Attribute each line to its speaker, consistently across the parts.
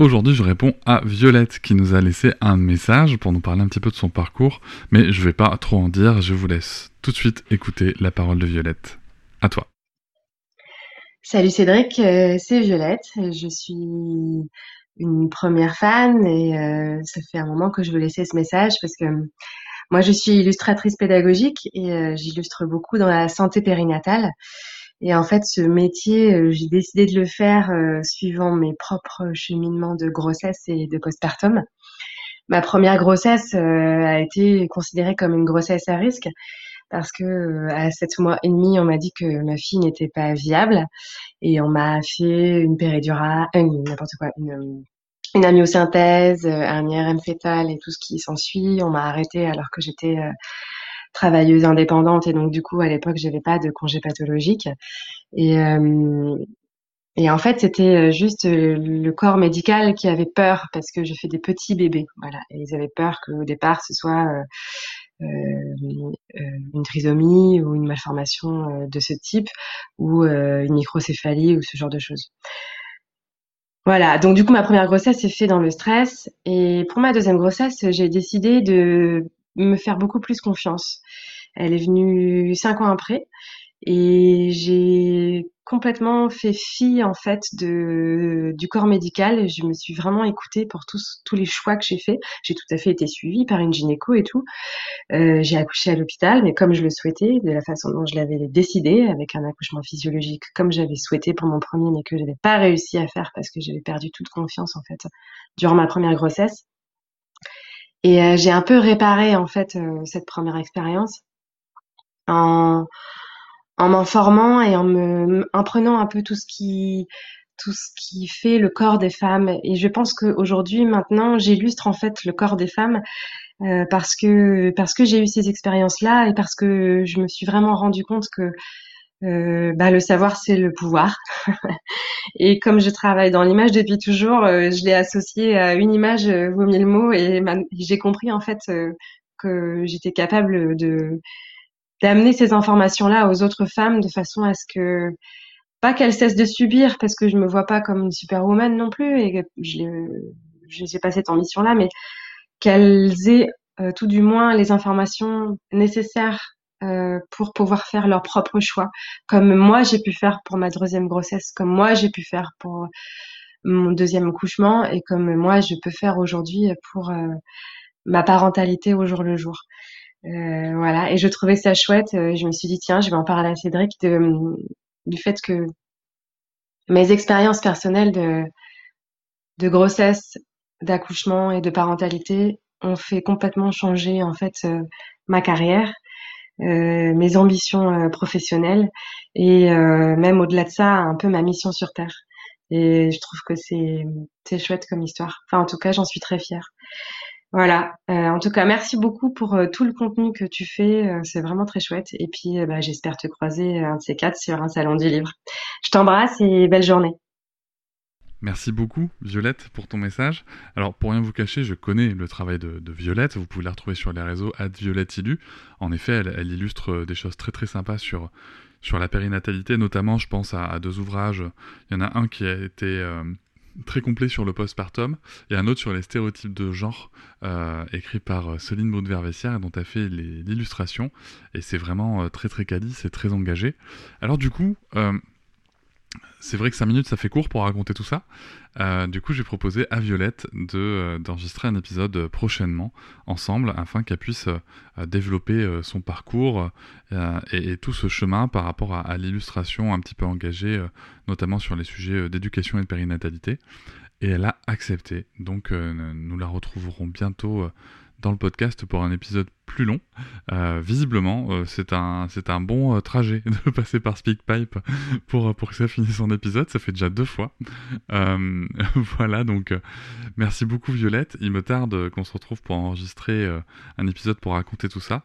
Speaker 1: Aujourd'hui, je réponds à Violette qui nous a laissé un message pour nous parler un petit peu de son parcours, mais je vais pas trop en dire, je vous laisse tout de suite écouter la parole de Violette. À toi.
Speaker 2: Salut Cédric, euh, c'est Violette. Je suis une première fan et euh, ça fait un moment que je veux laisser ce message parce que moi je suis illustratrice pédagogique et euh, j'illustre beaucoup dans la santé périnatale. Et en fait, ce métier, euh, j'ai décidé de le faire suivant mes propres cheminements de grossesse et de postpartum. Ma première grossesse a été considérée comme une grossesse à risque parce que à sept mois et demi, on m'a dit que ma fille n'était pas viable et on m'a fait une péridurale, euh, n'importe quoi, une, une amyosynthèse, euh, un IRM fœtal et tout ce qui s'ensuit. On m'a arrêté alors que j'étais euh, travailleuse indépendante et donc du coup à l'époque j'avais pas de congé pathologique. Et et en fait, c'était juste le corps médical qui avait peur parce que je fais des petits bébés, voilà. Et ils avaient peur qu'au départ ce soit euh, euh, une trisomie ou une malformation euh, de ce type ou une microcéphalie ou ce genre de choses. Voilà, donc du coup ma première grossesse s'est faite dans le stress. Et pour ma deuxième grossesse j'ai décidé de me faire beaucoup plus confiance. Elle est venue cinq ans après et j'ai complètement fait fi en fait de du corps médical. Je me suis vraiment écoutée pour tous tous les choix que j'ai faits. J'ai tout à fait été suivie par une gynéco et tout. Euh, j'ai accouché à l'hôpital, mais comme je le souhaitais, de la façon dont je l'avais décidé, avec un accouchement physiologique comme j'avais souhaité pour mon premier, mais que je n'avais pas réussi à faire parce que j'avais perdu toute confiance en fait durant ma première grossesse. Et euh, j'ai un peu réparé en fait euh, cette première expérience en en m'informant et en me en prenant un peu tout ce qui tout ce qui fait le corps des femmes. Et je pense qu'aujourd'hui maintenant j'illustre en fait le corps des femmes euh, parce que parce que j'ai eu ces expériences là et parce que je me suis vraiment rendu compte que euh, bah, le savoir c'est le pouvoir. Et comme je travaille dans l'image depuis toujours euh, je l'ai associé à une image vaut mille mots et j'ai compris en fait que j'étais capable de d'amener ces informations-là aux autres femmes de façon à ce que pas qu'elles cessent de subir parce que je me vois pas comme une superwoman non plus et je n'ai pas cette ambition-là, mais qu'elles aient euh, tout du moins les informations nécessaires euh, pour pouvoir faire leur propre choix, comme moi j'ai pu faire pour ma deuxième grossesse, comme moi j'ai pu faire pour mon deuxième accouchement et comme moi je peux faire aujourd'hui pour euh, ma parentalité au jour le jour. Euh, voilà, et je trouvais ça chouette. Euh, je me suis dit tiens, je vais en parler à Cédric du fait que mes expériences personnelles de, de grossesse, d'accouchement et de parentalité ont fait complètement changer en fait euh, ma carrière, euh, mes ambitions professionnelles et même au-delà de ça, un peu ma mission sur terre. Et je trouve que c'est c'est chouette comme histoire. Enfin, en tout cas, j'en suis très fière. Voilà. Euh, en tout cas, merci beaucoup pour euh, tout le contenu que tu fais. Euh, c'est vraiment très chouette. Et puis, bah, j'espère te croiser un de ces quatre sur un salon du livre. Je t'embrasse et belle journée.
Speaker 1: Merci beaucoup, Violette, pour ton message. Alors, pour rien vous cacher, je connais le travail de, Violette. Vous pouvez la retrouver sur les réseaux Violette En effet, elle, illustre des choses très très sympas sur, sur la périnatalité, notamment je pense à, deux ouvrages. Il y en a un qui a été euh, très complet sur le postpartum et un autre sur les stéréotypes de genre, euh, écrit par Céline Baude-Vervessière, dont a fait l'illustration. Et c'est vraiment très très quali, c'est très engagé. Alors du coup, c'est vrai que 5 minutes ça fait court pour raconter tout ça. Euh, du coup, j'ai proposé à Violette de, euh, d'enregistrer un épisode prochainement ensemble afin qu'elle puisse euh, développer son parcours et, tout ce chemin par rapport à, l'illustration un petit peu engagée, notamment sur les sujets d'éducation et de périnatalité. Et elle a accepté. Donc, nous la retrouverons bientôt dans le podcast pour un épisode plus long. Euh, visiblement, euh, c'est un, un bon euh, trajet de passer par SpeakPipe pour, pour que ça finisse son épisode. Ça fait déjà deux fois. voilà, donc merci beaucoup Violette. Il me tarde qu'on se retrouve pour enregistrer un épisode pour raconter tout ça.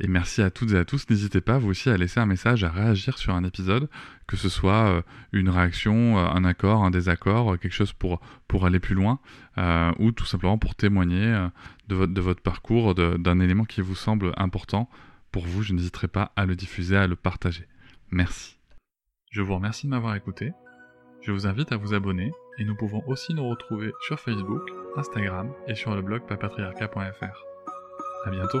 Speaker 1: Et merci à toutes et à tous. N'hésitez pas, vous aussi, à laisser un message, à réagir sur un épisode, que ce soit une réaction, un accord, un désaccord, quelque chose pour, pour aller plus loin, ou tout simplement pour témoigner de, votre, parcours, d'un élément qui vous semble important pour vous, je n'hésiterai pas à le diffuser, à le partager. Merci. Je vous remercie de m'avoir écouté. Je vous invite à vous abonner et nous pouvons aussi nous retrouver sur Facebook, Instagram et sur le blog papatriarca.fr. À bientôt.